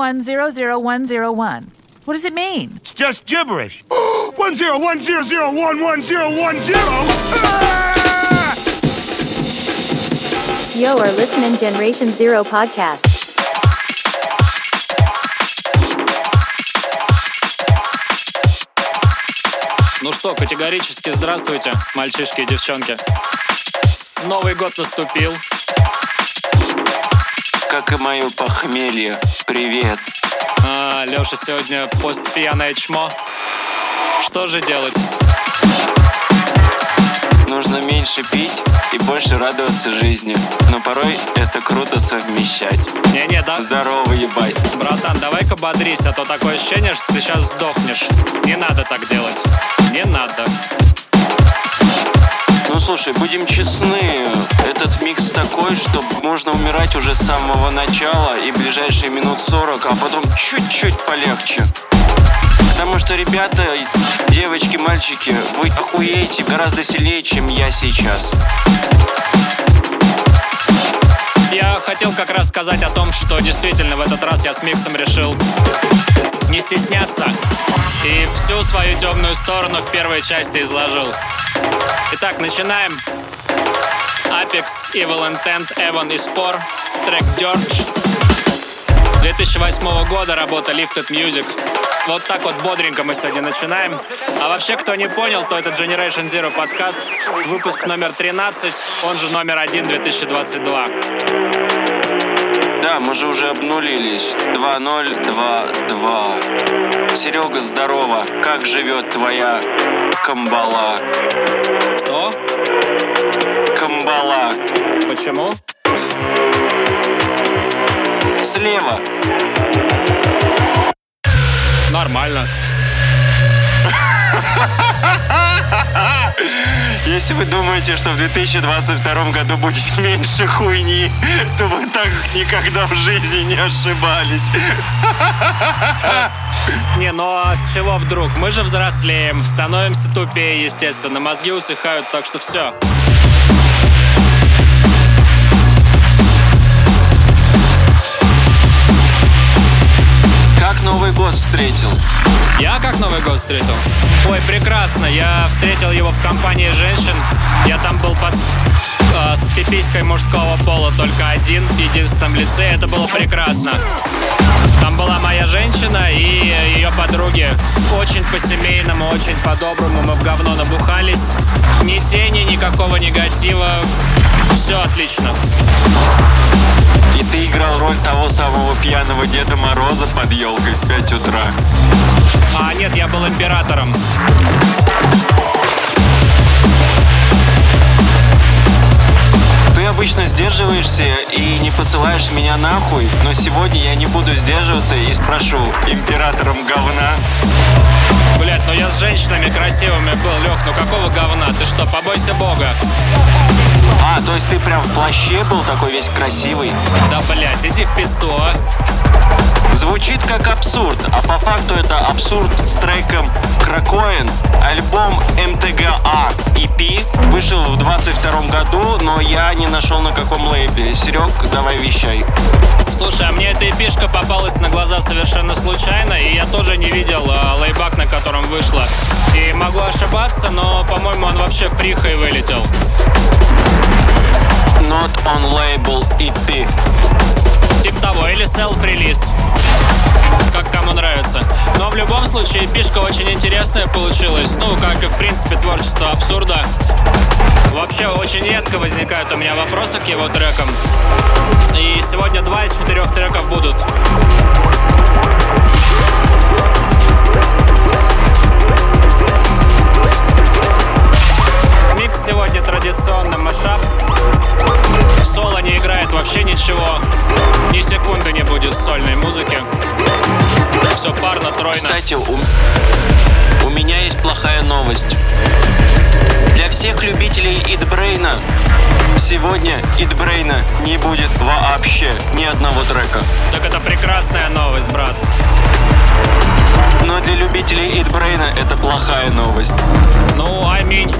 101010101. What does it mean? It's just gibberish. one zero one zero zero one one zero one zero. Ah! Yo are listening Generation Zero podcast. Ну что, категорически здравствуйте, мальчишки и девчонки. Новый год наступил. Как и мое похмелье. Привет. А, Леша сегодня постпьяное чмо. Что же делать? Нужно меньше пить и больше радоваться жизни. Но порой это круто совмещать. Не-не, да? Здорово, ебать. Братан, давай-ка бодрись, а то такое ощущение, что ты сейчас сдохнешь. Не надо так делать. Не надо. Ну слушай, будем честны, этот микс такой, что можно умирать уже с самого начала и ближайшие минут 40, а потом чуть-чуть полегче. Потому что, ребята, девочки, мальчики, вы охуеете гораздо сильнее, чем я сейчас. Я хотел как раз сказать о том, что действительно в этот раз я с миксом решил не стесняться и всю свою темную сторону в первой части изложил. Итак, начинаем. Apex, Evil Intent, Evan и Spore, трек George. 2008 года работа Lifted Music. Вот так вот бодренько мы сегодня начинаем. А вообще, кто не понял, то это Generation Zero подкаст, выпуск номер 13, он же номер 1 2022. Да, мы же уже обнулились. 2-0-2-2. Серега, здорово. Как живет твоя камбала? Кто? Камбала. Почему? Слева. Нормально. Если вы думаете, что в 2022 году будет меньше хуйни, то вы так никогда в жизни не ошибались. Не, ну а с чего вдруг? Мы же взрослеем, становимся тупее, естественно, мозги усыхают, так что все. Новый год встретил? Я как Новый год встретил? Ой, прекрасно. Я встретил его в компании женщин. Я там был под э, с пиписькой мужского пола только один в единственном лице. Это было прекрасно. Там была моя женщина и ее подруги. Очень по-семейному, очень по-доброму. Мы в говно набухались. Ни тени, никакого негатива. Все отлично. И ты играл роль того самого пьяного Деда Мороза под елкой в 5 утра. А нет, я был императором. Ты обычно сдерживаешься и не посылаешь меня нахуй, но сегодня я не буду сдерживаться и спрошу императором говна. Блять, ну я с женщинами красивыми был, Лех, ну какого говна? Ты что, побойся бога? А, то есть ты прям в плаще был такой весь красивый? Да, блять, иди в пизду, а. Звучит как абсурд, а по факту это абсурд с треком Кракоин. Альбом МТГА EP вышел в 22 году, но я не нашел на каком лейбле. Серег, давай вещай. Слушай, а мне эта эпишка попалась на глаза совершенно случайно, и я тоже не видел а, лейбак, на котором вышла. И могу ошибаться, но, по-моему, он вообще фрихой вылетел. Not on label EP. Тип того, или селф-релиз. Как кому нравится. Но в любом случае, эпишка очень интересная получилась. Ну, как и, в принципе, творчество абсурда. Вообще, очень редко возникают у меня вопросы к его трекам. И сегодня два из четырех треков будут. Микс сегодня традиционный мешап. Соло не играет вообще ничего. Ни секунды не будет сольной музыки. Все парно, тройно. Кстати, у, у меня есть плохая новость. Для всех любителей Eatbrain а сегодня Eatbrain а не будет вообще ни одного трека. Так это прекрасная новость, брат. Но для любителей Eatbrain а это плохая новость. Ну, аминь.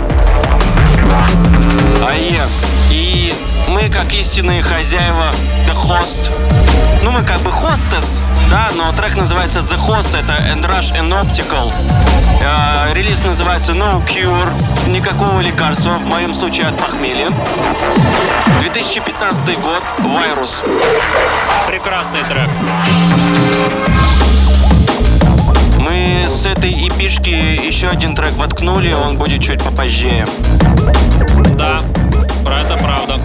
АЕ. И мы, как истинные хозяева, The Host, Ну, мы как бы хостес, да, но трек называется The Host, это And Rush and Optical. Э, релиз называется No Cure, никакого лекарства, в моем случае от похмелья. 2015 год, Вирус. Прекрасный трек. Один трек воткнули, он будет чуть попозже. Да, про это правда.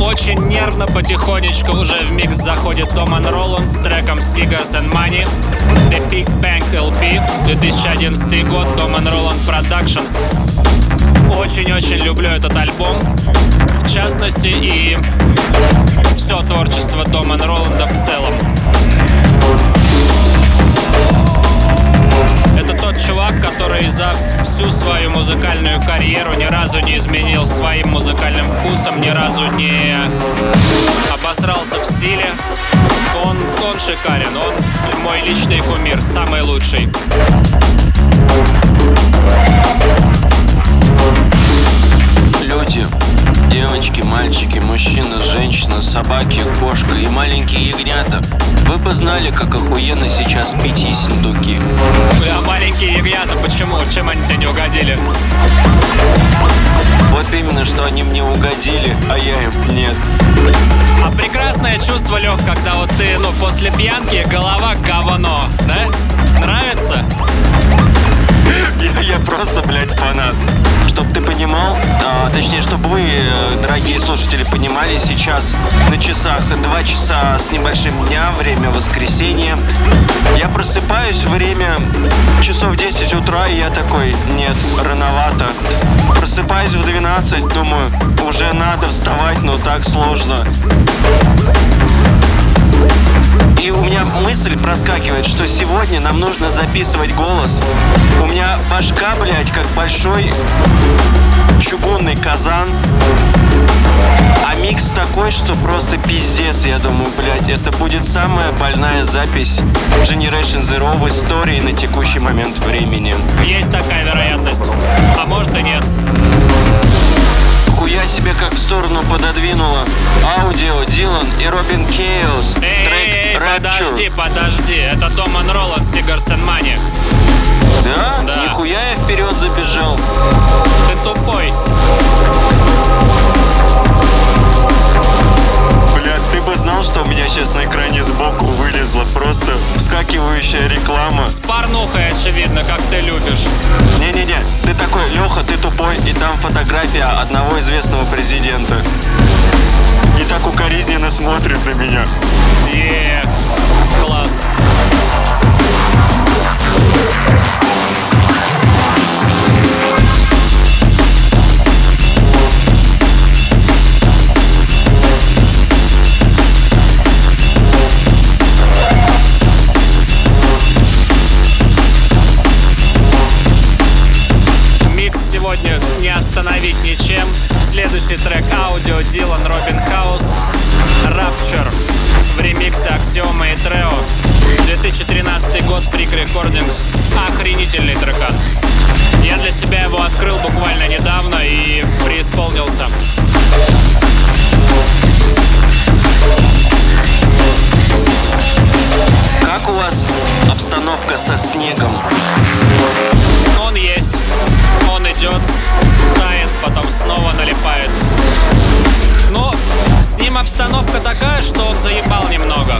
Очень нервно потихонечку уже в микс заходит Томан Роланд с треком Cigars and Money. The Big Bang LP, 2011 год, Томан Роланд Productions. Очень-очень люблю этот альбом. В частности, и все творчество Томан Роланда в целом. Это тот чувак, который за всю свою музыкальную карьеру ни разу не изменил своим музыкальным вкусом, ни разу не обосрался в стиле. Он, он шикарен, он мой личный кумир, самый лучший. Люди, девочки, мальчики, мужчины, женщины, собаки, кошка и маленькие ягнята. Вы бы знали, как охуенно сейчас пить ессентуки. Бля, маленькие ягнята, почему? Чем они тебе не угодили? Вот именно, что они мне угодили, а я им нет. А прекрасное чувство, Лех, когда вот ты, ну, после пьянки голова говно, да? Нравится? Я, просто, блядь, фанат. Чтоб ты понимал, а, точнее, чтобы вы, э, дорогие слушатели, понимали, сейчас на часах 2 часа с небольшим дня, время воскресенья. Я просыпаюсь, время часов 10 утра, и я такой, нет, рановато. Просыпаюсь в 12, думаю, уже надо вставать, но так сложно. И у меня мысль проскакивает, что сегодня нам нужно записывать голос. У меня башка, блядь, как большой чугунный казан. А микс такой, что просто пиздец. Я думаю, блядь, это будет самая больная запись Generation Zero в истории на текущий момент времени. Есть такая вероятность. А может и нет. Хуя себе как в сторону пододвинула. Аудио, Дилан и Робин Кейлс. Эй, подожди, подожди. Это Томан Роланд, Сигарс and Money. Да? Да. Нихуя я вперед забежал. Ты тупой. Блядь, ты бы знал, что у меня сейчас на экране сбоку вылезла просто вскакивающая реклама. С порнухой, очевидно, как ты любишь. Не-не-не, ты такой, Леха, ты тупой, и там фотография одного известного президента. И так укоризненно смотрит на меня. Е, класс. Микс аудио Дилан Робин Хаус Rapture в ремиксе Аксиома и Трео. 2013 год Freak Recordings. Охренительный трекан. Я для себя его открыл буквально недавно и преисполнился Как у вас обстановка со снегом? Он есть, он идет, тает, потом снова налипает Но с ним обстановка такая, что он заебал немного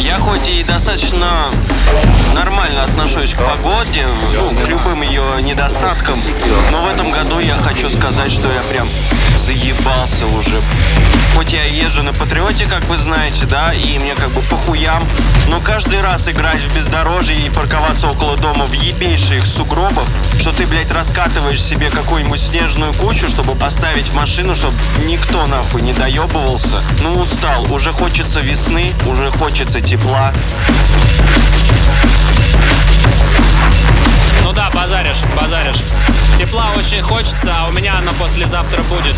Я хоть и достаточно нормально отношусь к погоде, ну, к любым ее недостаткам, но в этом году я хочу сказать, что я прям заебался уже. Хоть я езжу на Патриоте, как вы знаете, да, и мне как бы похуям, но каждый раз играть в бездорожье и парковаться около дома в ебейших сугробах, что ты, блядь, раскатываешь себе какую-нибудь снежную кучу, чтобы поставить машину, чтобы никто нахуй не доебывался. Ну, устал, уже хочется весны, уже хочется тепла. Ну да, базаришь, базаришь. Тепла очень хочется, а у меня оно послезавтра будет.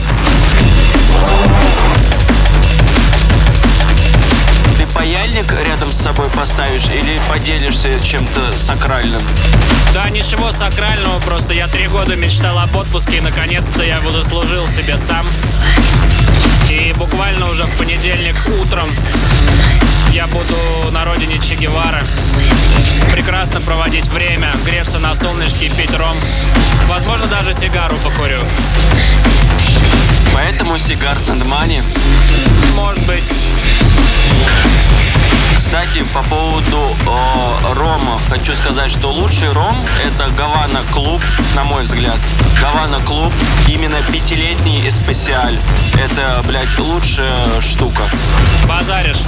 Ты паяльник рядом с собой поставишь или под поделишься чем-то сакральным? Да, ничего сакрального, просто я три года мечтал об отпуске, и наконец-то я его заслужил себе сам. И буквально уже в понедельник утром я буду на родине Че Гевара. Прекрасно проводить время, греться на солнышке и пить ром. Возможно, даже сигару покурю. Поэтому сигар Сандмани. Может быть. Кстати, по поводу э, рома, хочу сказать, что лучший ром это Гавана Клуб, на мой взгляд. Гавана Клуб, именно пятилетний специаль. Это, блядь, лучшая штука. Базаришь.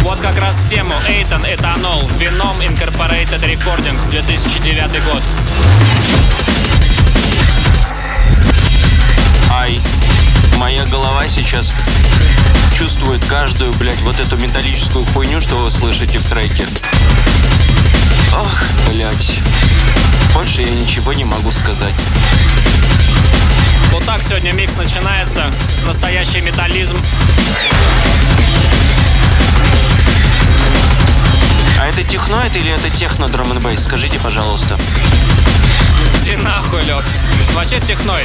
Вот как раз в тему Эйтон Этанол, Вином Incorporated Recordings, 2009 год. Ай, моя голова сейчас чувствует каждую, блядь, вот эту металлическую хуйню, что вы слышите в треке. Ох, блядь. Больше я ничего не могу сказать. Вот так сегодня микс начинается. Настоящий металлизм. А это техноид или это техно драм? Скажите, пожалуйста. Иди нахуй, Лёд. Вообще техной.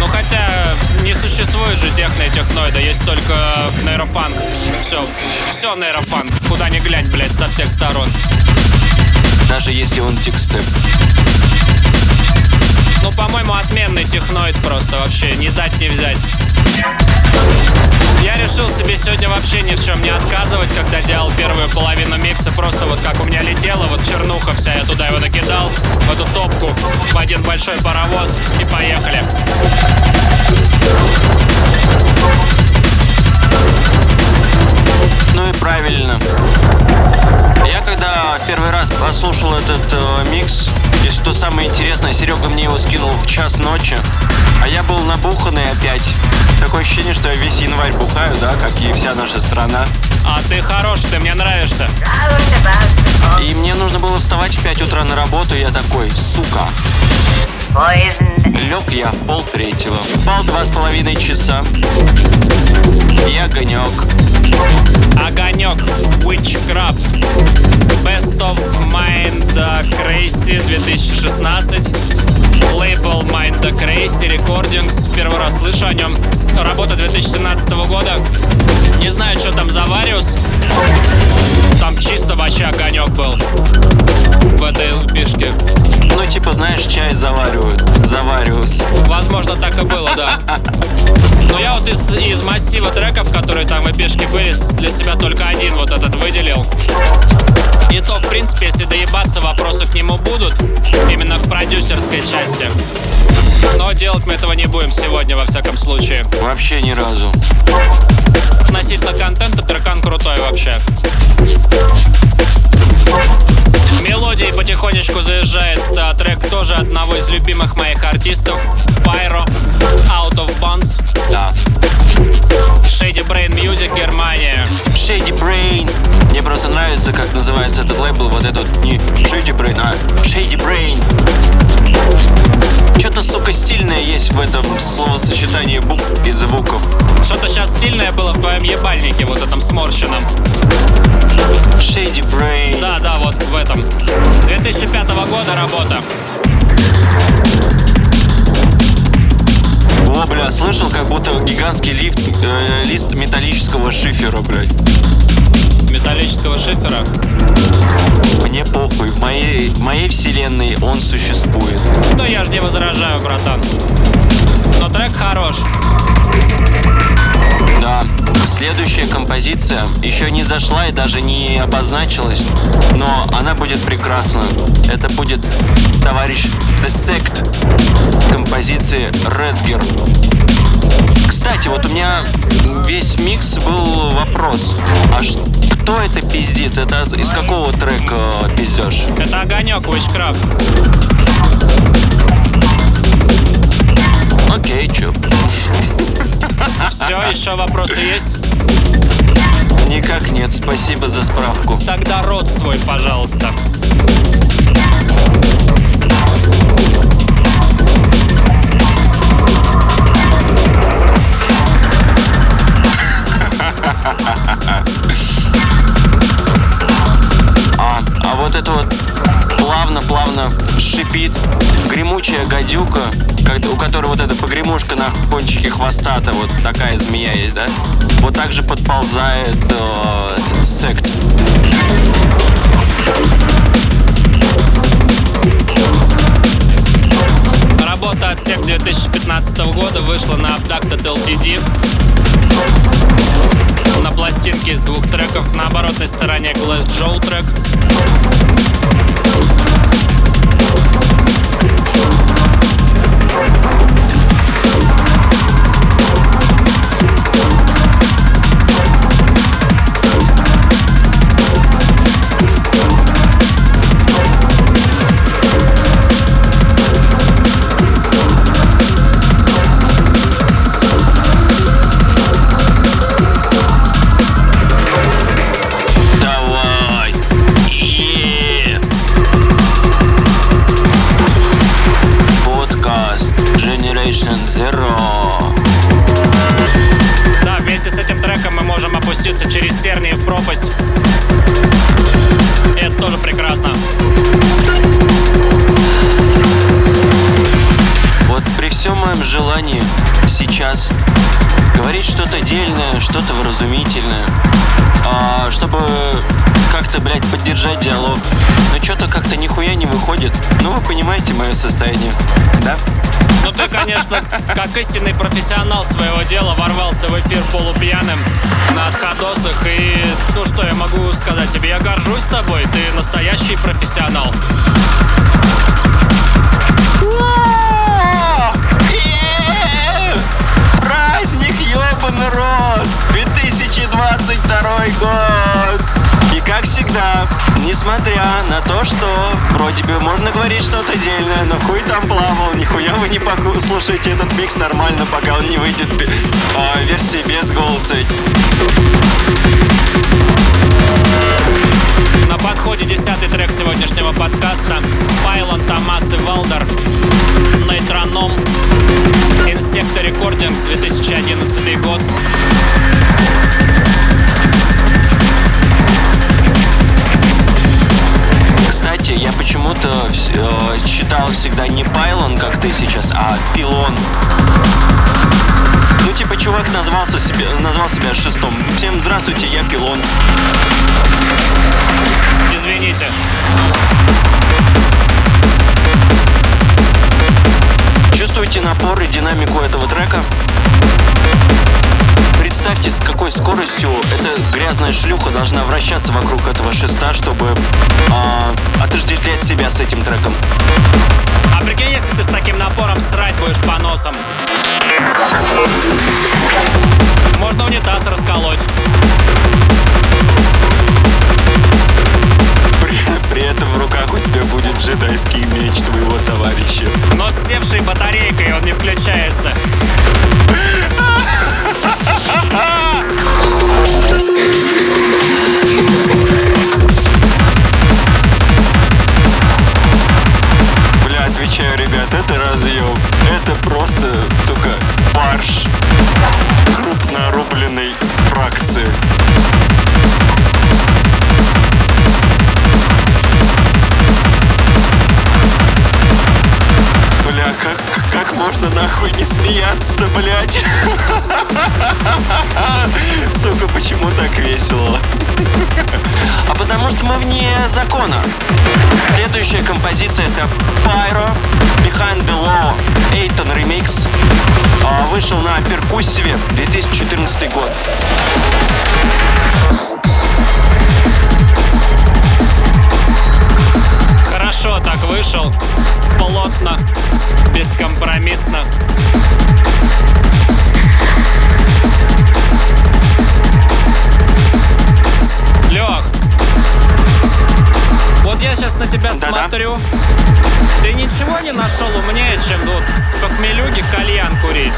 Ну хотя не существует же техно и техноида, есть только нейрофанк. Все, все нейрофанк. Куда ни глянь, блядь, со всех сторон. Даже если он тикстеп. Ну, по-моему, отменный техноид просто вообще, не дать не взять. Я решил себе сегодня вообще ни в чем не отказывать, когда делал первую половину микса. Просто вот как у меня летела, вот чернуха вся, я туда его накидал, в эту топку, в один большой паровоз и поехали. Ну и правильно. Я когда первый раз послушал этот э, микс, и что самое интересное, Серега мне его скинул в час ночи, а я был набуханный опять. Такое ощущение, что я весь январь бухаю, да, как и вся наша страна. А ты хорош, ты мне нравишься. И мне нужно было вставать в 5 утра на работу, и я такой, сука. Лег я в пол третьего. Спал два с половиной часа. И огонек. Огонек, Witchcraft, Best of Mind Crazy 2016, лейбл Mind Crazy Recordings, первый раз слышу о нем, работа 2017 года, не знаю, что там за Вариус, там чисто вообще огонек был в этой пишке. Ну, типа, знаешь, чай заваривают. Завариваюсь. Возможно, так и было, да. Но я вот из, из массива треков, которые там в эпишке были, для себя только один вот этот принципе, если доебаться, вопросы к нему будут. Именно к продюсерской части. Но делать мы этого не будем сегодня, во всяком случае. Вообще ни разу. Относительно контента трекан крутой вообще. Мелодии потихонечку заезжает а, трек тоже одного из любимых моих артистов Pyro Out of Bounds Да. Shady Brain Music Германия Shady Brain. Мне просто нравится, как называется этот лейбл. Вот этот не Shady Brain, а Shady Brain. Что-то, сука, стильное есть в этом словосочетании букв и звуков. Что-то сейчас стильное было в твоем ебальнике, вот этом сморщенном Shady Brain. Да, да, вот в этом 2005 года работа бля, слышал, как будто гигантский лифт, э, лист металлического шифера, блядь. металлического шифера Мне похуй, в моей, в моей вселенной он существует. Ну я же не возражаю, братан Но трек хорош Да. Следующая композиция еще не зашла и даже не обозначилась, но она будет прекрасна. Это будет товарищ The Sect композиции Redger. Кстати, вот у меня весь микс был вопрос. А ш- кто это пиздит? Это из какого трека э, пиздешь? Это огонек Witchcraft Окей, чё? Все, еще вопросы есть? Никак нет, спасибо за справку. Тогда рот свой, пожалуйста у которой вот эта погремушка на кончике хвоста-то вот такая змея есть, да? Вот так же подползает э, сект. Работа «Отсек» 2015 года вышла на Abducted LTD. На пластинке из двух треков. На оборотной стороне Glass Joe трек. Поддержать диалог. Но что-то как-то нихуя не выходит. Ну, вы понимаете мое состояние, да? Ну ты, конечно, как истинный профессионал своего дела ворвался в эфир полупьяным на отходосах и... Ну что я могу сказать тебе? Я горжусь тобой, ты настоящий профессионал. Что вроде бы можно говорить что-то дельное, но хуй там плавал, нихуя вы не послушаете этот микс нормально, пока он не выйдет бе- а, в версии без голоса. На подходе десятый трек сегодняшнего подкаста. Пайлон, Томас и Валдер. Нейтроном. Insecta Recordings, 2011 год. Кстати, я почему-то э, читал всегда не Пайлон, как ты сейчас, а Пилон. Ну, типа, чувак назвался себе, назвал себя шестом. Всем здравствуйте, я Пилон. Извините. Чувствуете напор и динамику этого трека? Представьте, с какой скоростью эта грязная шлюха должна вращаться вокруг этого шеста, чтобы а, отождествлять себя с этим треком. А прикинь, если ты с таким напором срать будешь по носам. Можно унитаз расколоть. При, этом в руках у тебя будет джедайский меч твоего товарища. Но с севшей батарейкой он не включается. Бля, отвечаю, ребят, это разъем. Это просто, только фарш крупно рубленной фракции. Нахуй не смеяться-то, блядь? Сука, почему так весело? А потому что мы вне закона. Следующая композиция это Pyro Behind the Law Эйтон ремикс. А, Вышел на перкуссиве 2014 год. Хорошо так вышел. Плотно. Бескомпромиссно. Лех, вот я сейчас на тебя Да-да. смотрю. Ты ничего не нашел умнее, чем вот с похмелюги кальян курить?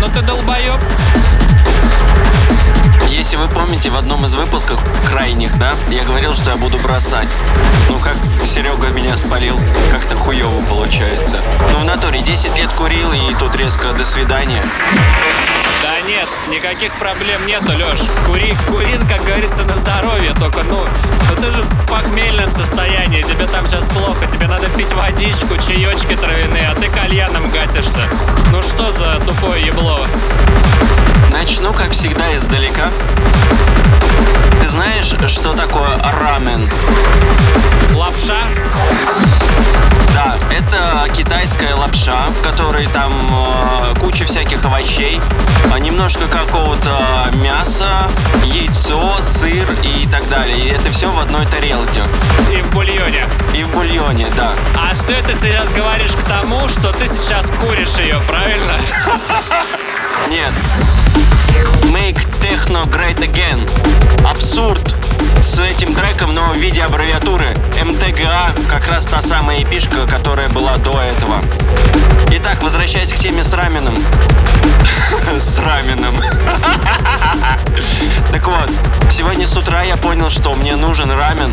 Ну ты долбоеб. Если вы помните, в одном из выпусков крайних, да, я говорил, что я буду бросать. Ну, как Серега меня спалил, как-то хуево получается. Ну, в натуре 10 лет курил, и тут резко до свидания. Да нет, никаких проблем нету, Леш. Кури, курин, как говорится, на здоровье. Только, ну, ну ты же в похмельном состоянии. Тебе там сейчас плохо. Тебе надо пить водичку, чаечки травяные, а ты кальяном гасишься. Ну что за тупое ебло? Начну, как всегда, издалека. Ты знаешь, что такое рамен? Лапша? Да, это китайская лапша, в которой там э, куча всяких овощей, а немножко какого-то мяса, яйцо, сыр и так далее. И это все в одной тарелке. И в бульоне. И в бульоне, да. А все это ты сейчас говоришь к тому, что ты сейчас куришь ее, правильно? Нет. Make Techno Great Again. Абсурд с этим треком, но в виде аббревиатуры. МТГА как раз та самая эпишка, которая была до этого. Итак, возвращаясь к теме с раменом. С раменом. Так вот, сегодня с утра я понял, что мне нужен рамен.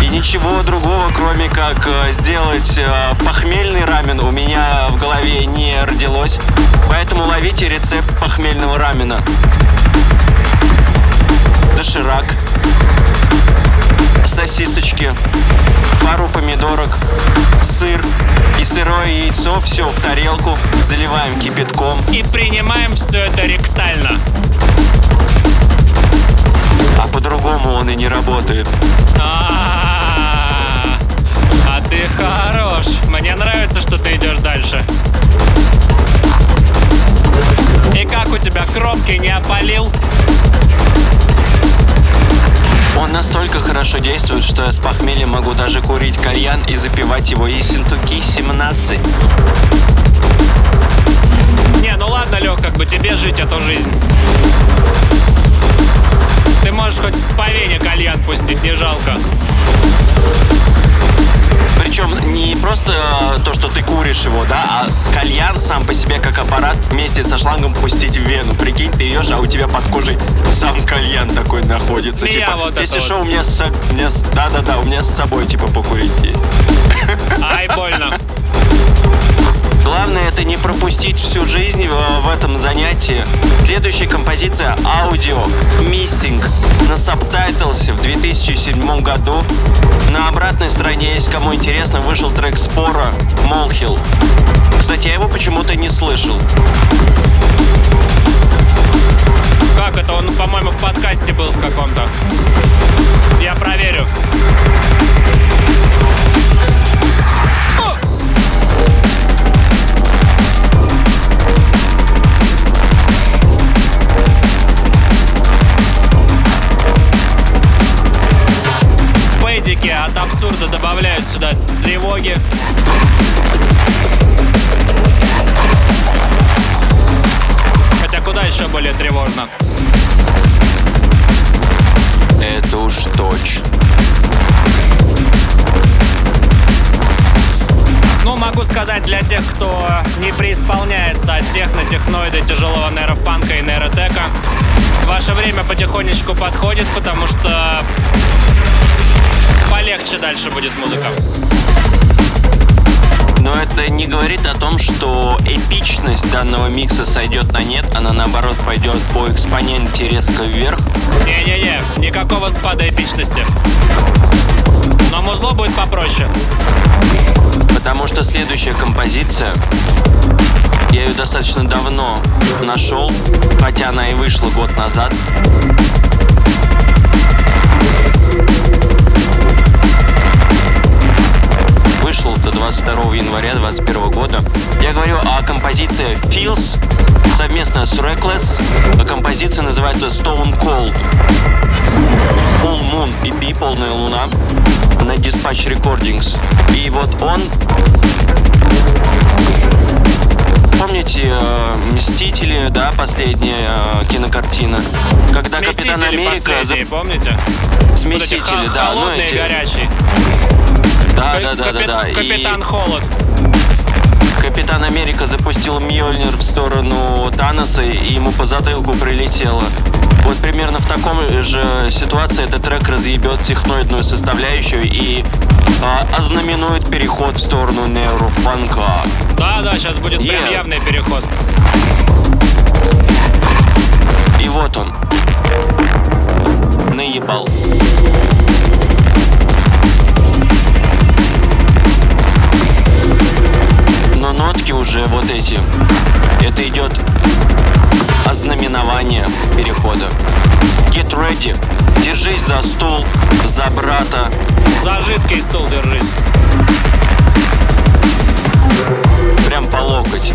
И ничего другого, кроме как э, сделать э, похмельный рамен, у меня в голове не родилось. Поэтому ловите рецепт похмельного рамена. Доширак, сосисочки, пару помидорок, сыр и сырое яйцо. Все в тарелку, заливаем кипятком. И принимаем все это ректально. А по-другому он и не работает. А, а ты хорош. Мне нравится, что ты идешь дальше. И как у тебя кромки не опалил? Он настолько хорошо действует, что я с похмелья могу даже курить кальян и запивать его Ессентуки 17. Не, ну ладно, Лех, как бы тебе жить эту жизнь. Ты можешь хоть по вене кальян пустить, не жалко. Причем не просто э, то, что ты куришь его, да, а кальян сам по себе как аппарат вместе со шлангом пустить в вену. Прикинь, ты идешь, а у тебя под кожей сам кальян такой находится. Змея типа, вот если вот. что, у меня с, у меня с- да-да-да, у меня с собой типа покурить есть. Ай, больно. Главное это не пропустить всю жизнь в, этом занятии. Следующая композиция аудио Missing на Subtitles в 2007 году. На обратной стороне, если кому интересно, вышел трек Спора Молхил. Кстати, я его почему-то не слышал. Как это? Он, по-моему, в подкасте был в каком-то. Я проверю. Пэдики от абсурда добавляют сюда тревоги. Хотя куда еще более тревожно? Это уж точно. Ну, могу сказать для тех, кто не преисполняется от техно, техноида, тяжелого нейрофанка и нейротека, ваше время потихонечку подходит, потому что полегче дальше будет музыка. Но это не говорит о том, что эпичность данного микса сойдет на нет, она наоборот пойдет по экспоненте резко вверх. Не-не-не, никакого спада эпичности. Но музло будет попроще. Потому что следующая композиция, я ее достаточно давно нашел, хотя она и вышла год назад. Вышла до 22 января 2021 года. Я говорю о композиции Feels совместно с Reckless. А Композиция называется Stone Cold. Full Moon EP «Полная луна» на Dispatch Recordings. И вот он Помните э, «Мстители», да, последняя э, кинокартина? Когда Капитан Смесители Америка... последние, помните? за- Вот эти Смесители, да. ну холодные и эти- горячие. Да, да, да, да, Капи- да. И- Капитан Холод. Капитан Америка запустил Мьёльнир в сторону Таноса, и ему по затылку прилетело. Вот примерно в таком же ситуации этот трек разъебет техноидную составляющую и а, ознаменует переход в сторону нейрофанка. Да, да, сейчас будет прям Yeah. явный переход. И вот он. Наебал. Но нотки уже вот эти. Это идет ознаменование перехода. Get ready. Держись за стул, за брата. За жидкий стул держись. Прям по локоть.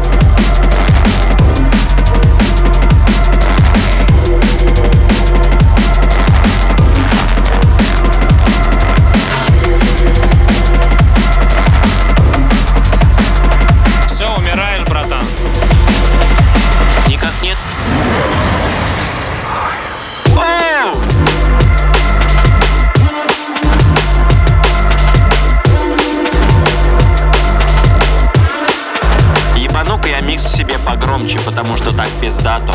Ебану-ка я микс себе погромче, потому что так пиздато.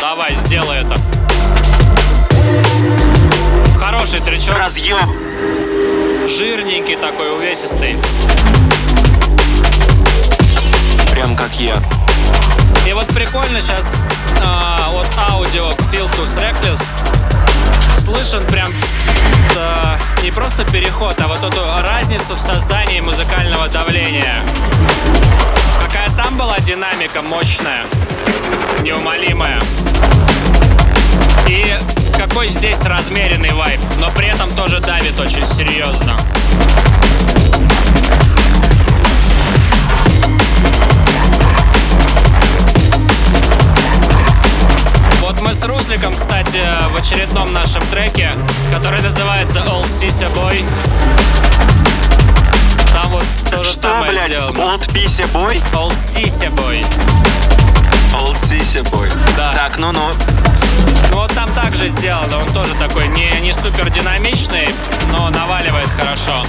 Давай, сделай это. Хороший тречок, Разъем! жирненький такой, увесистый. Прям как я. И вот прикольно сейчас от аудио к Filtus Reckless слышен прям э, не просто переход, а вот эту разницу в создании музыкального давления. Какая там была динамика мощная, неумолимая. И какой здесь размеренный вайб, но при этом тоже давит очень серьезно. Мы с Русликом, кстати, в очередном нашем треке, который называется All Sися Boy. Там вот то же Что, самое блядь, сделано. Old Пися Boy? All Sися Boy. Old Сися Boy. Да. Так, ну-ну. Ну вот там также сделано, он тоже такой не, не супер динамичный, но наваливает хорошо.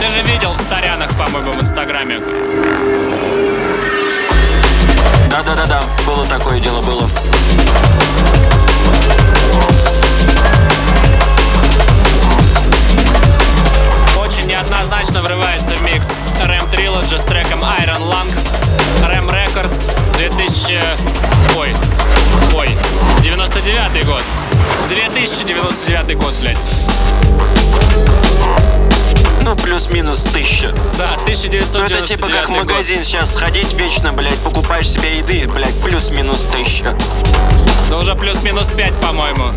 Ты же видел в Старянах, по-моему, в Инстаграме. Да-да-да-да, было такое дело, было. Очень неоднозначно врывается в микс Рэм Trilogy с треком Iron Lung. Рэм Records 2000... Ой, ой, 99 год. 2099 год, блядь. Ну, плюс-минус тысяча. Да, Ну, 1999 это типа как в год. магазин сейчас сходить вечно, блядь, покупаешь себе еды, блядь, плюс-минус тысяча. Да уже плюс-минус 5, по-моему.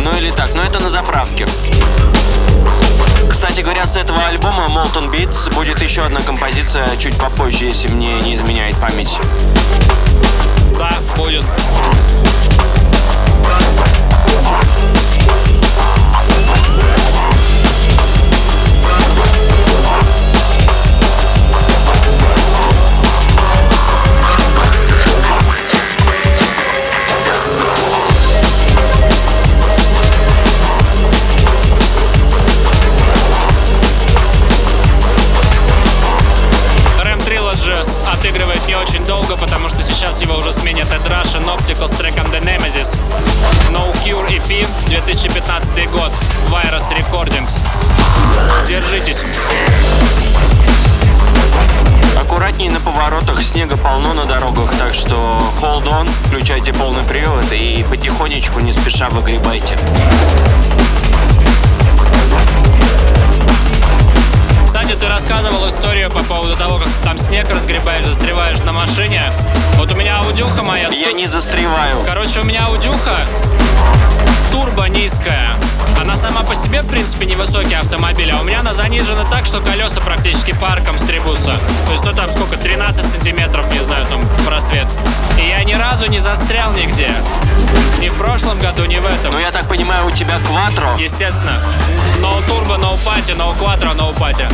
Ну или так, но это на заправке. Кстати говоря, с этого альбома Molten Beats будет еще одна композиция чуть попозже, если мне не изменяет память. Да, будет. Спеша выгребайте. Кстати, ты рассказывал историю по поводу того, как там снег разгребаешь, застреваешь на машине. Вот у меня аудюха моя... Я не застреваю. Короче, у меня аудюха турбо низкая. Она сама по себе, в принципе, невысокий автомобиль, а у меня она занижена так, что колеса практически парком стребутся. То есть, ну там сколько, 13 сантиметров, не знаю, там просвет. И я ни разу не застрял нигде. Ни в прошлом году, ни в этом. Ну я так понимаю, у тебя кватро. Естественно. No turbo, no пати, no quattro, no пати.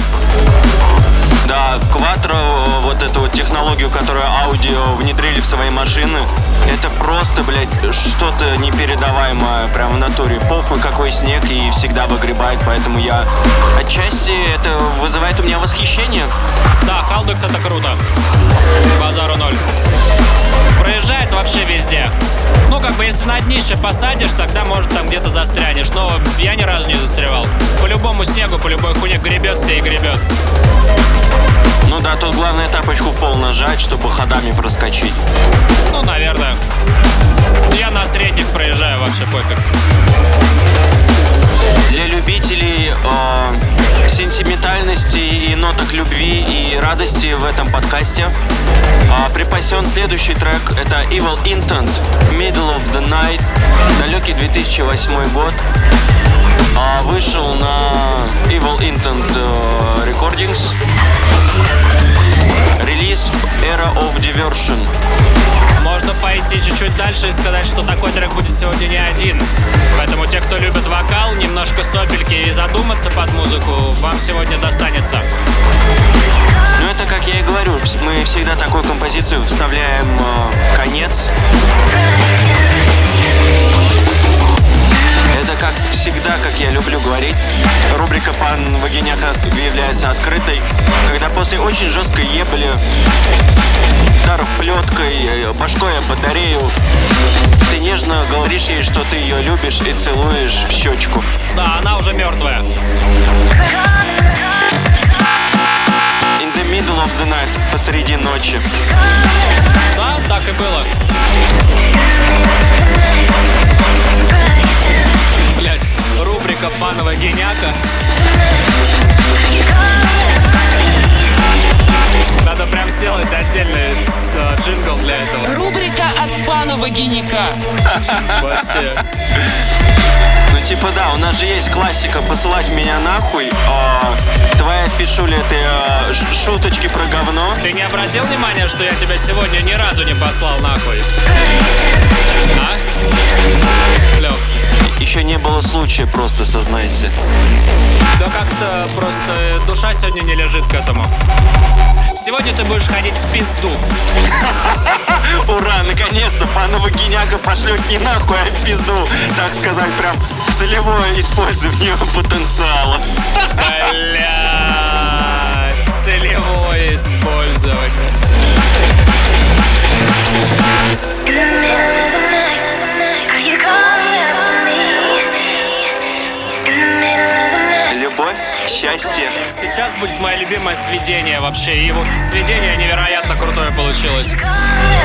Да, Quattro, вот эту вот технологию, которую аудио внедрили в свои машины, это просто, блядь, что-то непередаваемое, прям в натуре. Похуй какой снег и всегда выгребает, поэтому я отчасти это вызывает у меня восхищение. Да, Халдекс это круто. Базару ноль. Проезжает вообще везде. Ну, как бы, если на днище посадишь, тогда, может, там где-то застрянешь. Но я ни разу не застревал. По любому снегу, по любой хуйне гребется и гребет. Ну да, тут главное тапочку в пол нажать, чтобы ходами проскочить. Ну, наверное. Я на средних проезжаю, вообще пофиг. Для любителей э, сентиментальности и ноток любви и радости в этом подкасте э, припасен следующий трек. Это Evil Intent, Middle of the Night, далекий 2008 год. А вышел на Evil Intent э, Recordings. Релиз Era of Diversion. Можно пойти чуть-чуть дальше и сказать, что такой трек будет сегодня не один. Поэтому те, кто любит вокал, немножко сопельки и задуматься под музыку, вам сегодня достанется. Ну это как я и говорю, мы всегда такую композицию вставляем э, конец. Это как всегда, как я люблю говорить, рубрика «Пан Вагиняка» является открытой, когда после очень жесткой ебли, ударов плеткой, э, башкой об батарею, ты нежно говоришь ей, что ты ее любишь и целуешь в щечку. Да, она уже мертвая. In the middle of the night, посреди ночи. Да, так и было. Блять, рубрика «Панова геняка». Надо прям сделать отдельный э, джингл для этого. Рубрика от панова геника. Вообще. Ну типа да, у нас же есть классика посылать меня нахуй. А, твоя фишуля это ш- шуточки про говно. Ты не обратил внимания, что я тебя сегодня ни разу не послал нахуй? А? Лёв, Еще не было случая, просто сознайся. да как-то просто душа сегодня не лежит к этому. Сегодня ты будешь ходить в пизду. Ура, наконец-то панова геняка пошлет не нахуй, а в пизду. Так сказать, прям целевое использование потенциала. Бля, целевое использование. Любовь, счастье. Сейчас будет мое любимое сведение вообще. И вот сведение невероятно крутое получилось.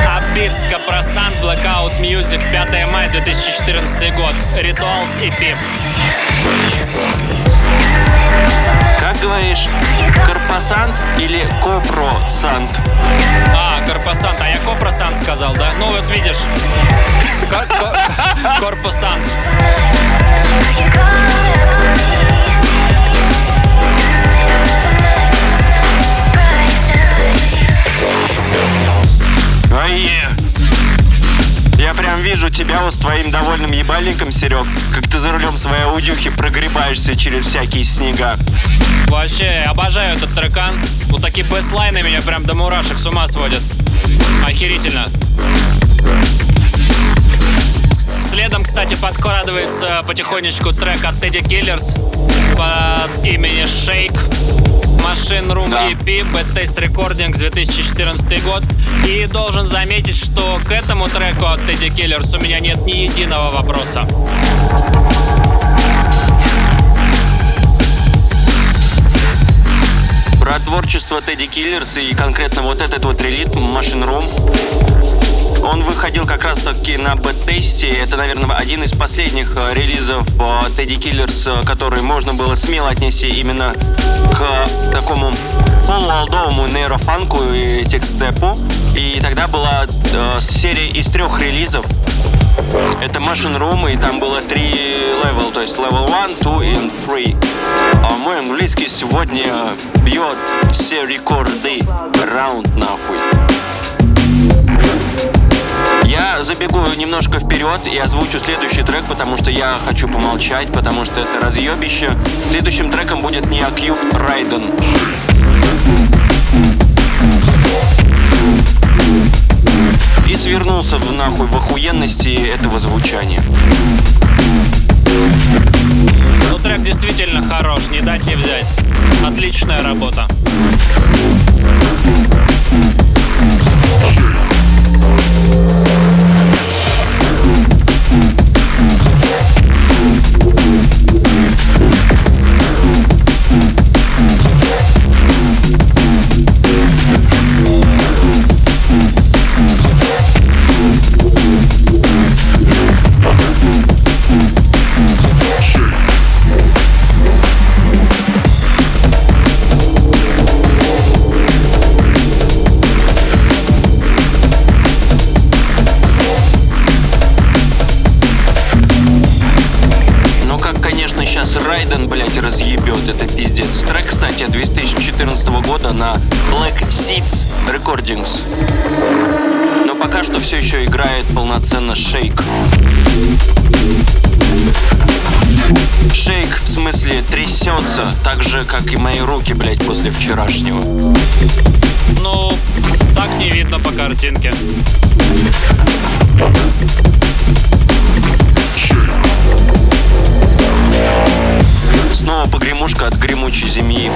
Абитс, Капросан, Blackout Music, 5 мая 2014 год. Rituals EP. Как говоришь, корпасант или копросант? А, Корпосант. А я Копросант сказал, да? Ну вот видишь. Ко- Ае! Я прям вижу тебя вот с твоим довольным ебальником, Серег, как ты за рулем своей аудюхи прогребаешься через всякие снега. Вообще, обожаю этот трекан. Вот такие бэслайны меня прям до мурашек с ума сводят. Охерительно. Следом, кстати, подкрадывается потихонечку трек от Teddy Killers под именем Shake. Machine Room Да. EP, Bad Taste Recordings 2014 год. И должен заметить, что к этому треку от Teddy Killers у меня нет ни единого вопроса. Про творчество Teddy Killers и конкретно вот этот вот релиз Machine Room. Он выходил как раз таки на Bad Taste е. Это, наверное, один из последних э, релизов Teddy Killers, который можно было смело отнести именно к такому полуолдовому нейрофанку и техстепу. И тогда была э, серия из трех релизов. Это Machine Room, и там было три level, то есть level 1, 2 и 3. А мой английский сегодня бьет все рекорды. Раунд нахуй. Я забегу немножко вперед и озвучу следующий трек, потому что я хочу помолчать, потому что это разъебище. Следующим треком будет Неокьюб Райден. И свернулся в нахуй в охуенности этого звучания. Ну, трек действительно хорош, не дать не взять. Отличная работа. Seeds Recordings. Но пока что все еще играет полноценно Шейк. Шейк, в смысле, трясется, так же, как и мои руки, блядь, после вчерашнего. Ну, так не видно по картинке. Снова погремушка от гремучей земли.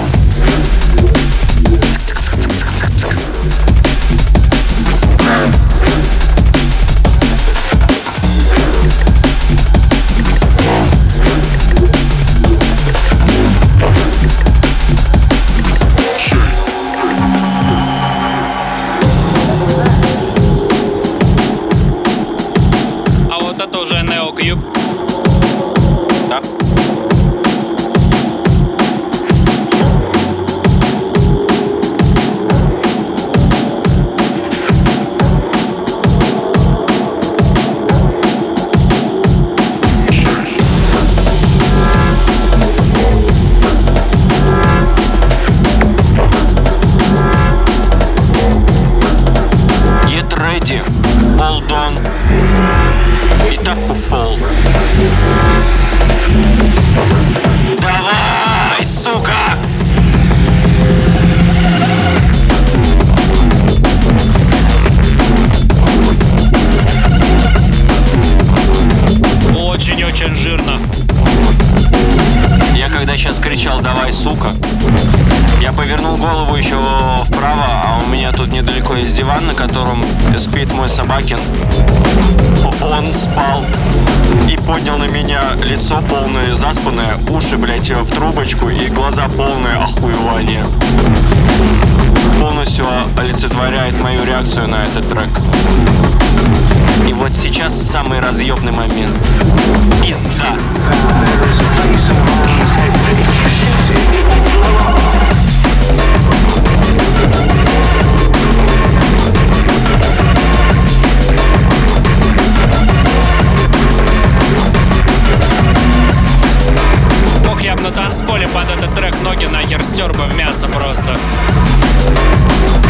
Трек ноги нахер стер бы в мясо просто.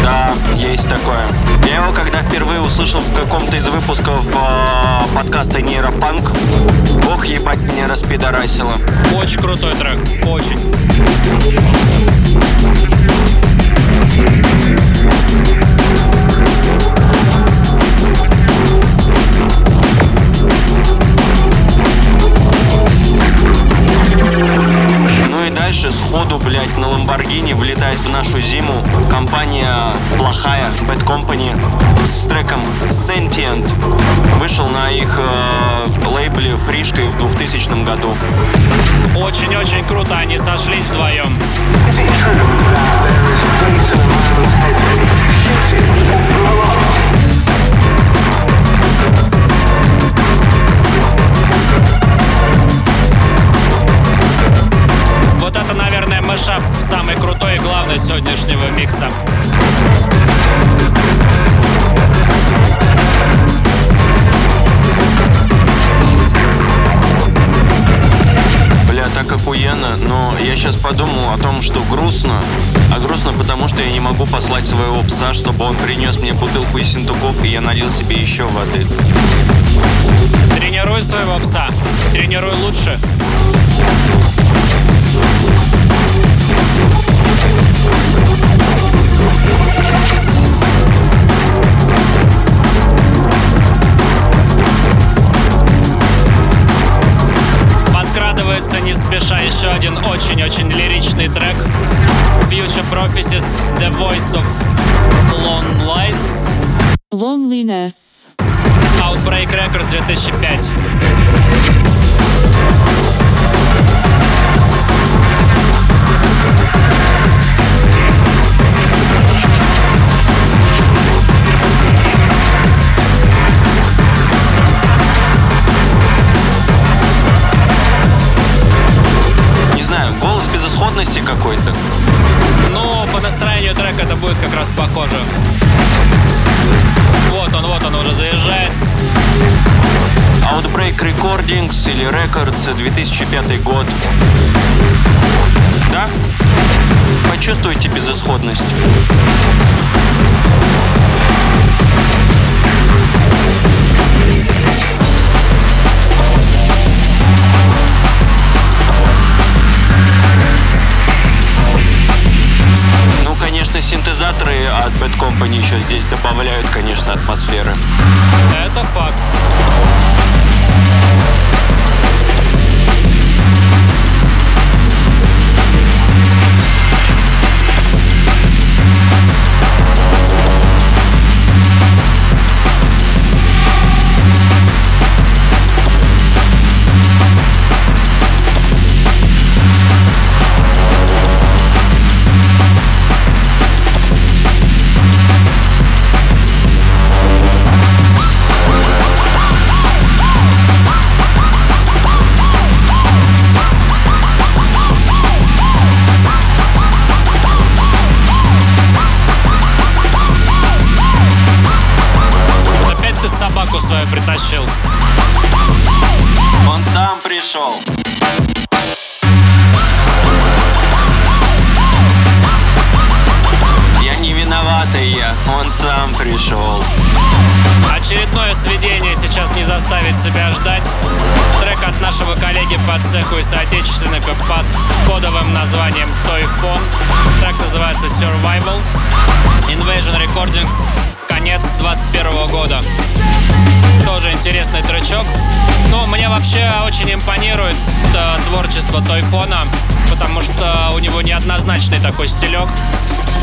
Да, есть такое. Я его когда впервые услышал в каком-то из выпусков э, подкаста Нейропанк, ох, ебать, меня распидорасило. Очень крутой трек. Очень. Дальше сходу, блядь, на Ламборгини влетает в нашу зиму компания плохая, Bad Company, с треком Sentient. Вышел на их э, лейбле фришкой в 2000 году. Очень-очень круто они сошлись вдвоем. Вот мешап самый крутой и главный сегодняшнего микса. Бля, так охуенно, но я сейчас подумал о том, что грустно. А грустно потому, что я не могу послать своего пса, чтобы он принес мне бутылку Ессентуков, и я налил себе еще воды. Тренируй своего пса. Тренируй лучше. Спеша еще один очень-очень лиричный трек. Future Prophecies, The Voice of Lone Lights. Loneliness. Outbreak Records 2005. Это будет как раз похоже. Вот он, вот он уже заезжает. Outbreak Recordings или Records 2005 год. Да? Почувствуйте безысходность. Синтезаторы от Bad Company еще здесь добавляют, конечно, атмосферы. Это факт. Притащил. Он там пришел. Я не виноватый я, он сам пришел. Очередное сведение сейчас не заставит себя ждать. Трек от нашего коллеги по цеху и соотечественника под кодовым названием Toyphone. Трек называется Survival. Invasion Recordings. Конец 21 года. Тоже интересный тречок. Ну, мне вообще очень импонирует э, творчество Тойфона, потому что у него неоднозначный такой стилек.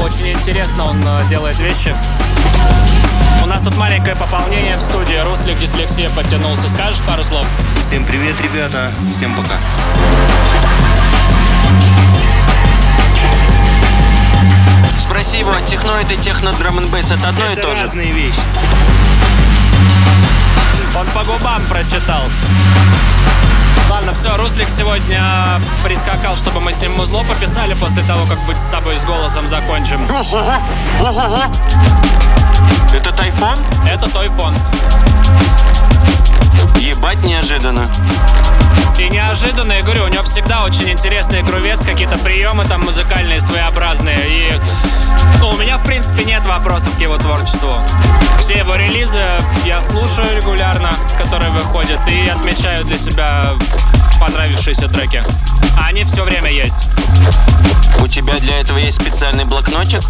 Очень интересно он э, делает вещи. У нас тут маленькое пополнение в студии. Руслик дислексия подтянулся. Скажешь пару слов? Всем привет, ребята. Всем пока. Спроси его, техноид и техно драм это одно и Это то же? разные вещи. Он по губам прочитал. Ладно, все, Руслик сегодня прискакал, чтобы мы с ним музло пописали после того, как быть с тобой с голосом закончим. Это тайфон? Это Тойфон. Ебать неожиданно. И неожиданно, я говорю, у него всегда очень интересный грувец, какие-то приемы там музыкальные своеобразные. И ну, у меня, в принципе, нет вопросов к его творчеству. Все его релизы я слушаю регулярно, которые выходят, и отмечаю для себя понравившиеся треки. А они все время есть. У тебя для этого есть специальный блокнотик?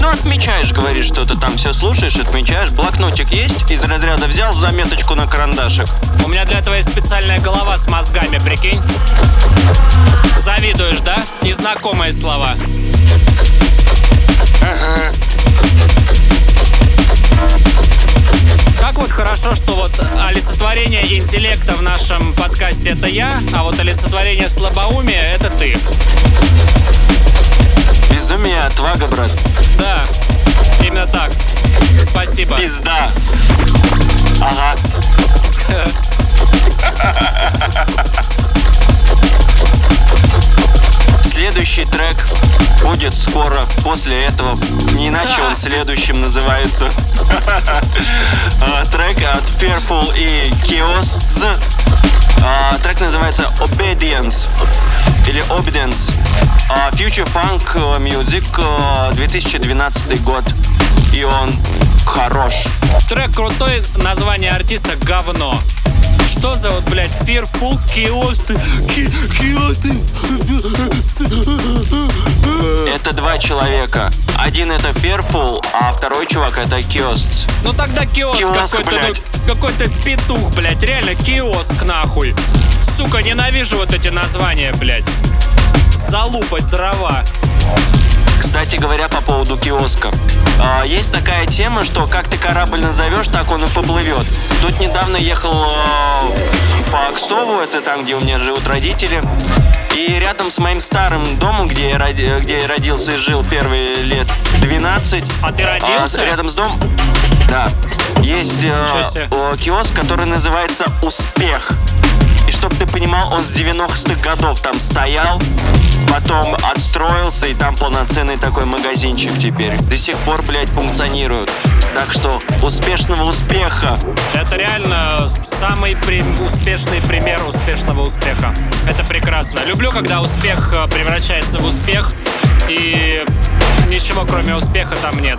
Ну, отмечаешь, говоришь, что ты там все слушаешь, отмечаешь. Блокнотик есть? Из разряда взял заметочку на карандашик. У меня для этого есть специальная голова с мозгами, прикинь. Завидуешь, да? Незнакомые слова. Как вот хорошо, что вот олицетворение интеллекта в нашем подкасте это я, а вот олицетворение слабоумия это ты. Безумие, отвага, брат. Да, именно так. Спасибо. Пизда. Ага. Следующий трек будет скоро после этого. Не иначе он следующим называется. А, Трек от Fearful и Kiosk. А, трек называется Obedience или Obedience. А, Future Funk Music, э, 2012 год. И он хорош. Трек крутой, название артиста говно. Что за вот, блядь, Fearful Chaos? Chaos. Это два человека. Один это Fearful, а второй чувак это Kiosk. Ну тогда киоск, Киоск, какой-то, ну, какой-то петух, блядь, реально киоск нахуй. Сука, ненавижу вот эти названия, блядь. Залупать дрова. Кстати говоря, по поводу киоска. А, есть такая тема, что как ты корабль назовешь, так он и поплывет. Тут недавно ехал а, по Акстову, это там, где у меня живут родители. И рядом с моим старым домом, где я, роди- где я родился и жил первые лет 12. А ты родился? а, рядом с домом... Да. Есть э, э, киоск, который называется «Успех». И чтоб ты понимал, он с 90-х годов там стоял, потом отстроился, и там полноценный такой магазинчик теперь. До сих пор, блядь, функционирует. Так что успешного успеха! Это реально самый при- успешный пример успешного успеха. Это прекрасно. Люблю, когда успех э, превращается в успех, и ничего кроме успеха там нет.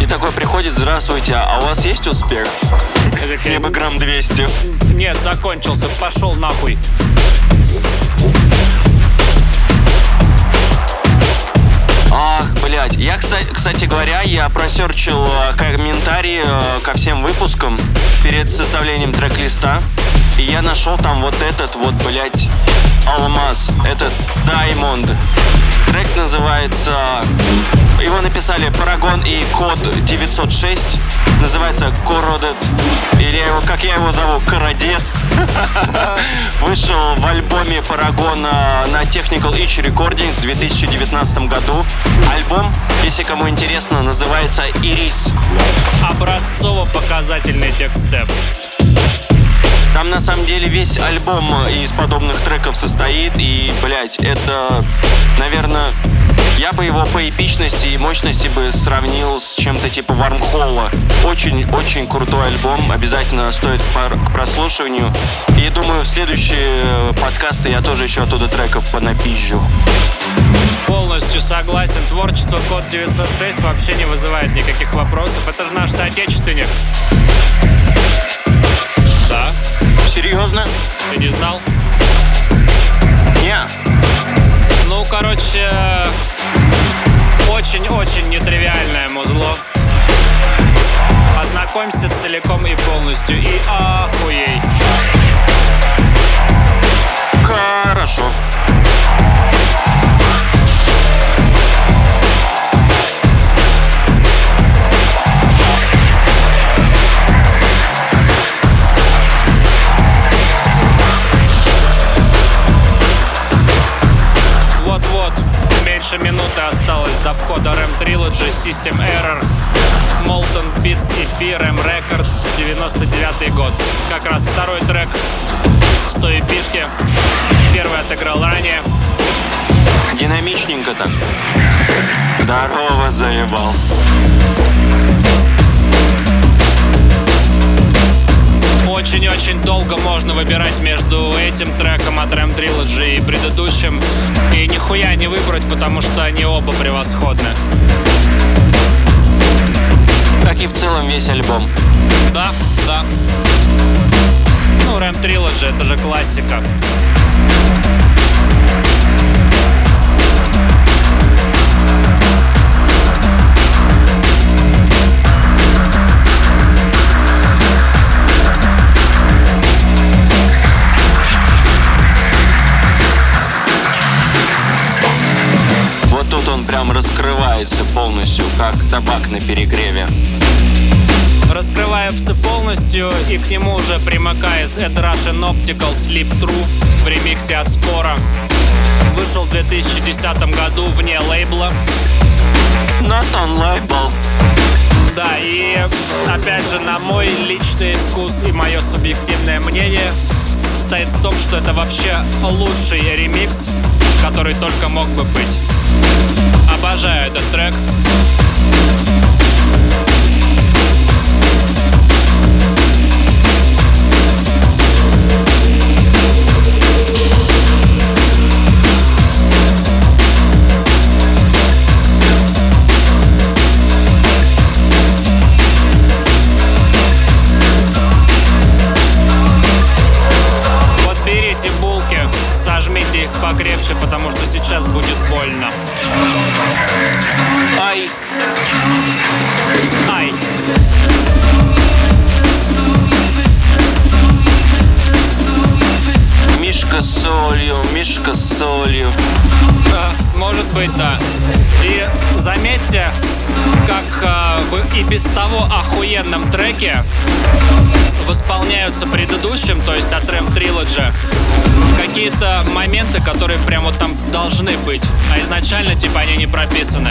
И такой приходит, здравствуйте, а у вас есть успех? Мне бы грамм 200. Нет, закончился, пошел нахуй. Ах, блядь. Я, кстати, кстати говоря, я просерчил э, комментарии э, ко всем выпускам перед составлением трек-листа. И я нашел там вот этот вот, блядь, алмаз. Этот Diamond. Трек называется... Его написали Парагон и Код 906. Называется Corroded. Или я его, как я его зову, Кородет. Вышел в альбоме Парагона на Technical Itch Recordings в 2019 году. Альбом, если кому интересно, называется «Ирис». Образцово-показательный текстеп. Там на самом деле весь альбом из подобных треков состоит, и, блядь, это, наверное, я бы его по эпичности и мощности бы сравнил с чем-то типа Вармхолла. Очень-очень крутой альбом, обязательно стоит к прослушиванию. И думаю, в следующие подкасты я тоже еще оттуда треков понапизжу. Полностью согласен. Творчество Код 906 вообще не вызывает никаких вопросов. Это же наш соотечественник. Да? Серьезно? Ты не знал? Не. Ну, короче, очень-очень нетривиальное музло. Ознакомься целиком и полностью. И ахуей. Хорошо. Вот-вот, меньше минуты осталось до входа RAM Trilogy, System Error, Molten Beats EP, RAM Records, 99 год. Как раз второй трек с той эпишки. Первый отыграл ранее. Динамичненько так. Здорово, заебал. Очень-очень долго можно выбирать между этим треком от RAM Trilogy и предыдущим. И нихуя не выбрать, потому что они оба превосходны. Как и в целом весь альбом. Да, да. Ну, RAM Trilogy это же классика. Прям раскрывается полностью, как табак на перегреве. Раскрывается полностью, и к нему уже примыкает Ed Russian Optical Sleep True в ремиксе от Спора. Вышел в 2010 году вне лейбла. Not on label. Да, и опять же, на мой личный вкус и мое субъективное мнение состоит в том, что это вообще лучший ремикс, который только мог бы быть. Обожаю этот трек. дальше, потому что сейчас будет больно. И без того охуенном треке восполняются предыдущим, то есть от Рэм Trilogy, какие-то моменты, которые прям вот там должны быть, а изначально типа они не прописаны.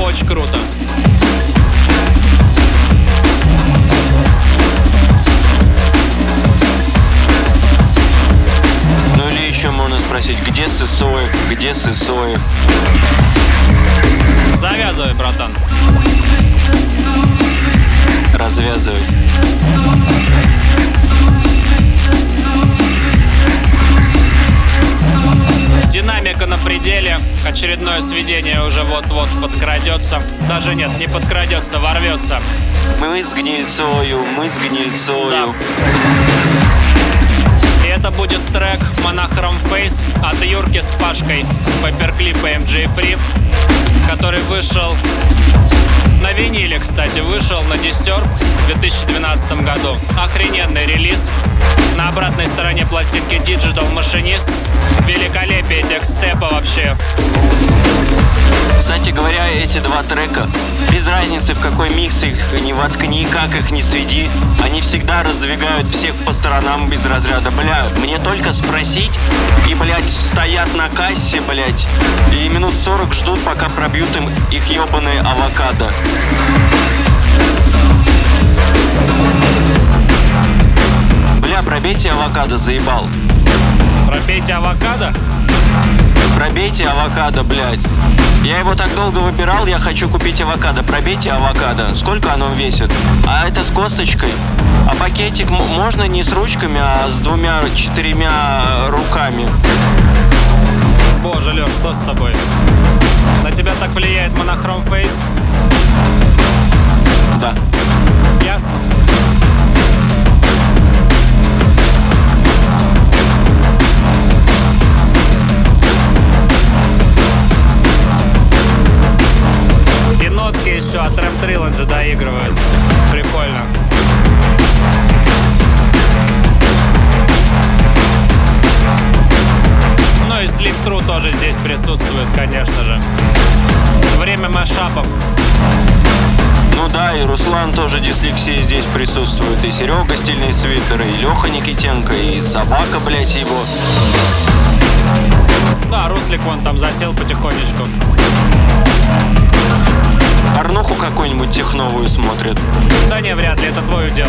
Очень круто. Спросить, где Сысоев, где Сысоев? Завязывай, братан. Развязывай. Динамика на пределе. Очередное сведение уже вот-вот подкрадется. Даже нет, не подкрадется, ворвется. Мы с гнильцою, мы с гнильцою. И это будет трек Monochrome Face от Юрки с Пашкой Паперклипа MJ Free, который вышел на виниле, кстати, вышел на Дистер в 2012 году. Охрененный релиз. На обратной стороне пластинки Digital Machinist. Великолепие текстепа вообще. Кстати говоря, эти два трека, без разницы в какой микс их не воткни, как их не сведи, они всегда раздвигают всех по сторонам без разряда. Бля, мне только спросить, и, блядь, стоят на кассе, блядь, и минут 40 ждут, пока пробьют им их ебаные авокадо. Бля, пробейте авокадо, заебал. Пропейте авокадо. Пробейте авокадо, блядь. Я его так долго выбирал, я хочу купить авокадо. Пробейте авокадо. Сколько оно весит? А это с косточкой. А пакетик можно не с ручками, а с двумя-четырьмя руками. Боже, Леш, что с тобой? На тебя так влияет монохром фейс? Да. Ясно. Еще от Рэм Trilogy доигрывают. Прикольно. Ну и Sleep True тоже здесь присутствует, конечно же. Время машапов. Ну да, и Руслан тоже дислексия здесь присутствует. И Серега стильный свитер, и Леха Никитенко, и собака, блядь, его. Да, Руслик вон там засел потихонечку. Порнуху какую-нибудь техновую смотрит. Да не, вряд ли, это твой удел.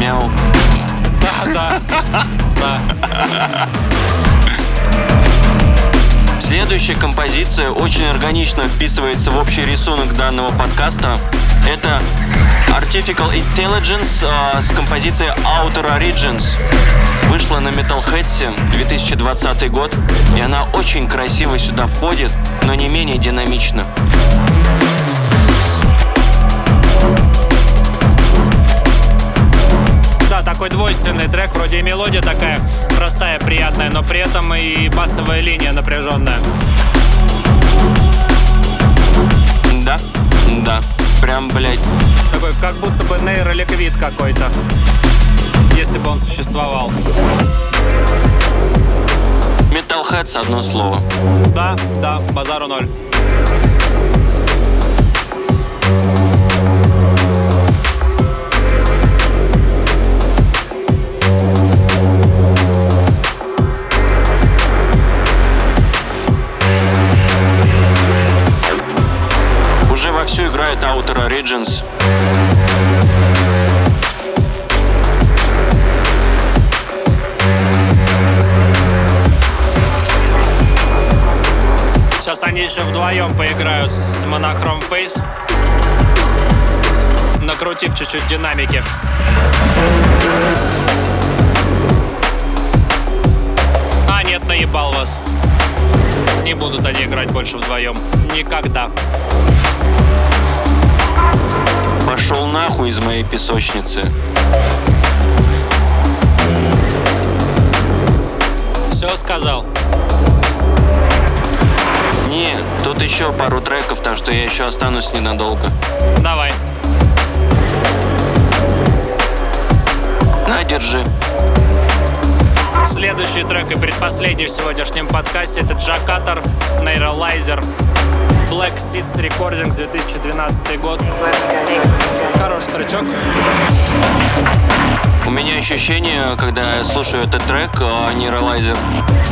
Мяу. Да, да, да. Следующая композиция очень органично вписывается в общий рисунок данного подкаста. Это Artificial Intelligence э, с композицией Outer Origins. Вышла на Metalhead's 2020 год, и она очень красиво сюда входит, но не менее динамично. Да, такой двойственный трек, вроде и мелодия такая простая, приятная, но при этом и басовая линия напряженная. Да? Да. Прям, блядь, Такой, как будто бы нейроликвид какой-то. Если бы он существовал. Metalheads одно слово. Да, да, базару ноль. Играет Outer Origins. Сейчас они еще вдвоем поиграют с Monochrome Face. Накрутив чуть-чуть динамики. А, нет, наебал вас. Не будут они играть больше вдвоем. Никогда. Пошел нахуй из моей песочницы. Все сказал. Не, тут еще пару треков, так что я еще останусь ненадолго. Давай. На, держи. Следующий трек и предпоследний в сегодняшнем подкасте это Джакатор Neuralizer Black Seeds Recordings 2012 год. Хороший тречок. У меня ощущение, когда я слушаю этот трек э, Neuralizer,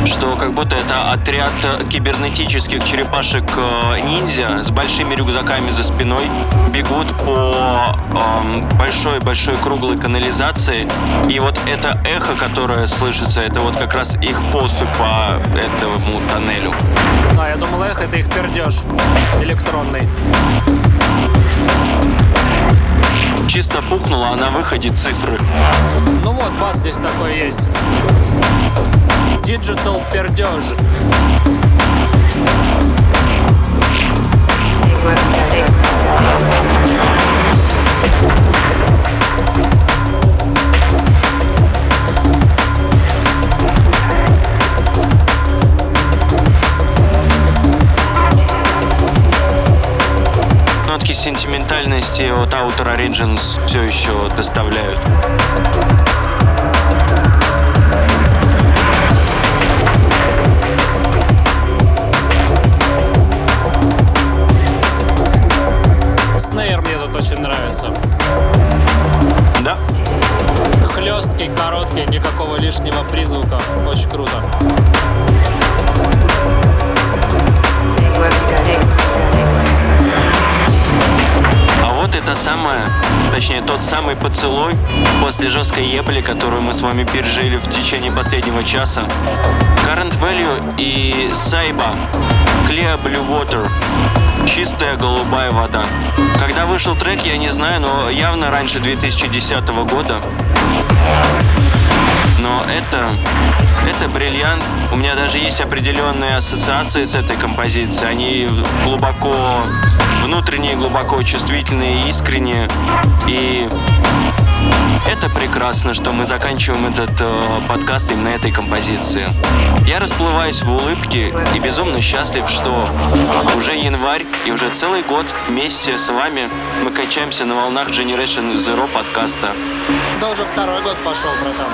что как будто это отряд э, кибернетических черепашек-ниндзя с большими рюкзаками за спиной бегут по большой-большой круглой канализации. И вот это эхо, которое слышится, это вот как раз их поступь по этому тоннелю. А, я думал, эх, это их пердеж электронный. Чисто пукнуло, а на выходе цифры. Ну вот, бас здесь такой есть. Digital пердеж. Нотки сентиментальности от Outer Origins все еще доставляют. Поцелуй после жесткой ебли, которую мы с вами пережили в течение последнего часа. Current Value и Сайба. Clear Blue Water. Чистая голубая вода. Когда вышел трек, я не знаю, но явно раньше 2010 года. Но это, это бриллиант. У меня даже есть определенные ассоциации с этой композицией. Они глубоко внутренние, глубоко чувствительные, искренние. И это прекрасно, что мы заканчиваем этот э, подкаст именно этой композиции. Я расплываюсь в улыбке и безумно счастлив, что уже январь и уже целый год вместе с вами мы качаемся на волнах Generation Zero подкаста. Да уже второй год пошел, братан.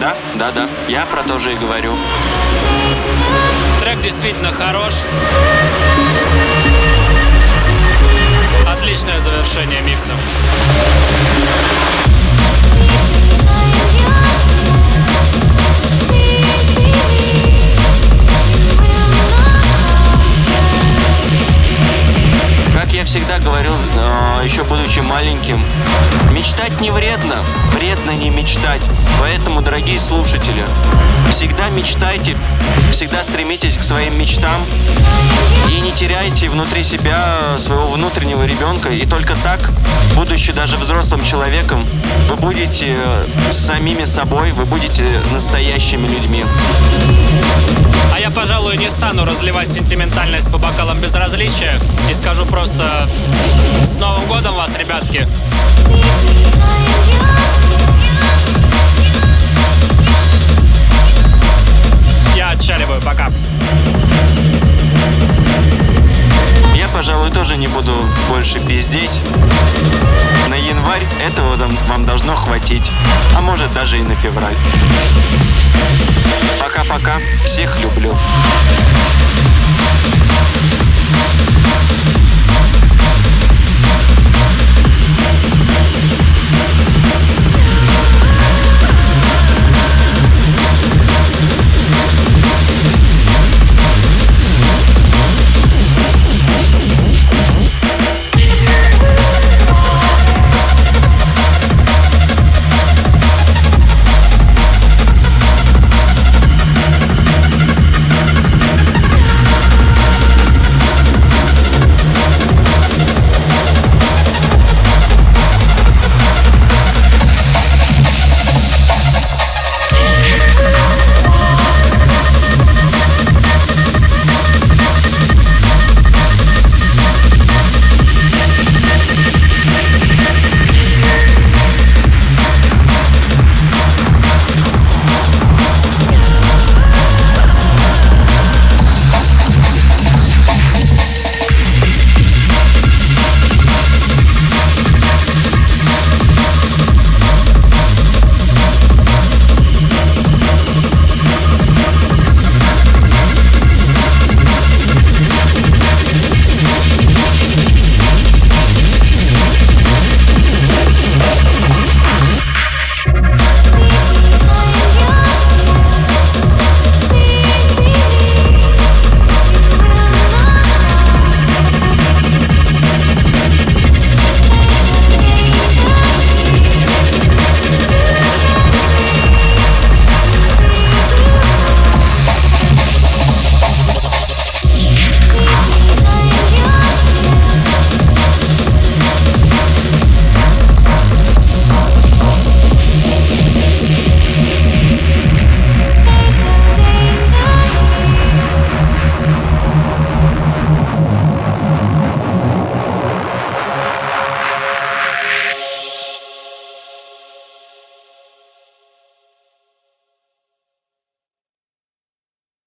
Да, да, да, я про то же и говорю. Трек действительно хорош. Отличное завершение микса. Я всегда говорил, э, еще будучи маленьким, мечтать не вредно, вредно не мечтать. Поэтому, дорогие слушатели, всегда мечтайте, всегда стремитесь к своим мечтам и не теряйте внутри себя своего внутреннего ребенка. И только так, будучи даже взрослым человеком, вы будете э, самими собой, вы будете настоящими людьми. А я, пожалуй, не стану разливать сентиментальность по бокалам безразличия и скажу просто с Новым годом вас, ребятки! Я отчаливаю, пока пожалуй, тоже не буду больше пиздеть. На январь этого вам должно хватить, а может даже и на февраль. Пока-пока, всех люблю. We'll be.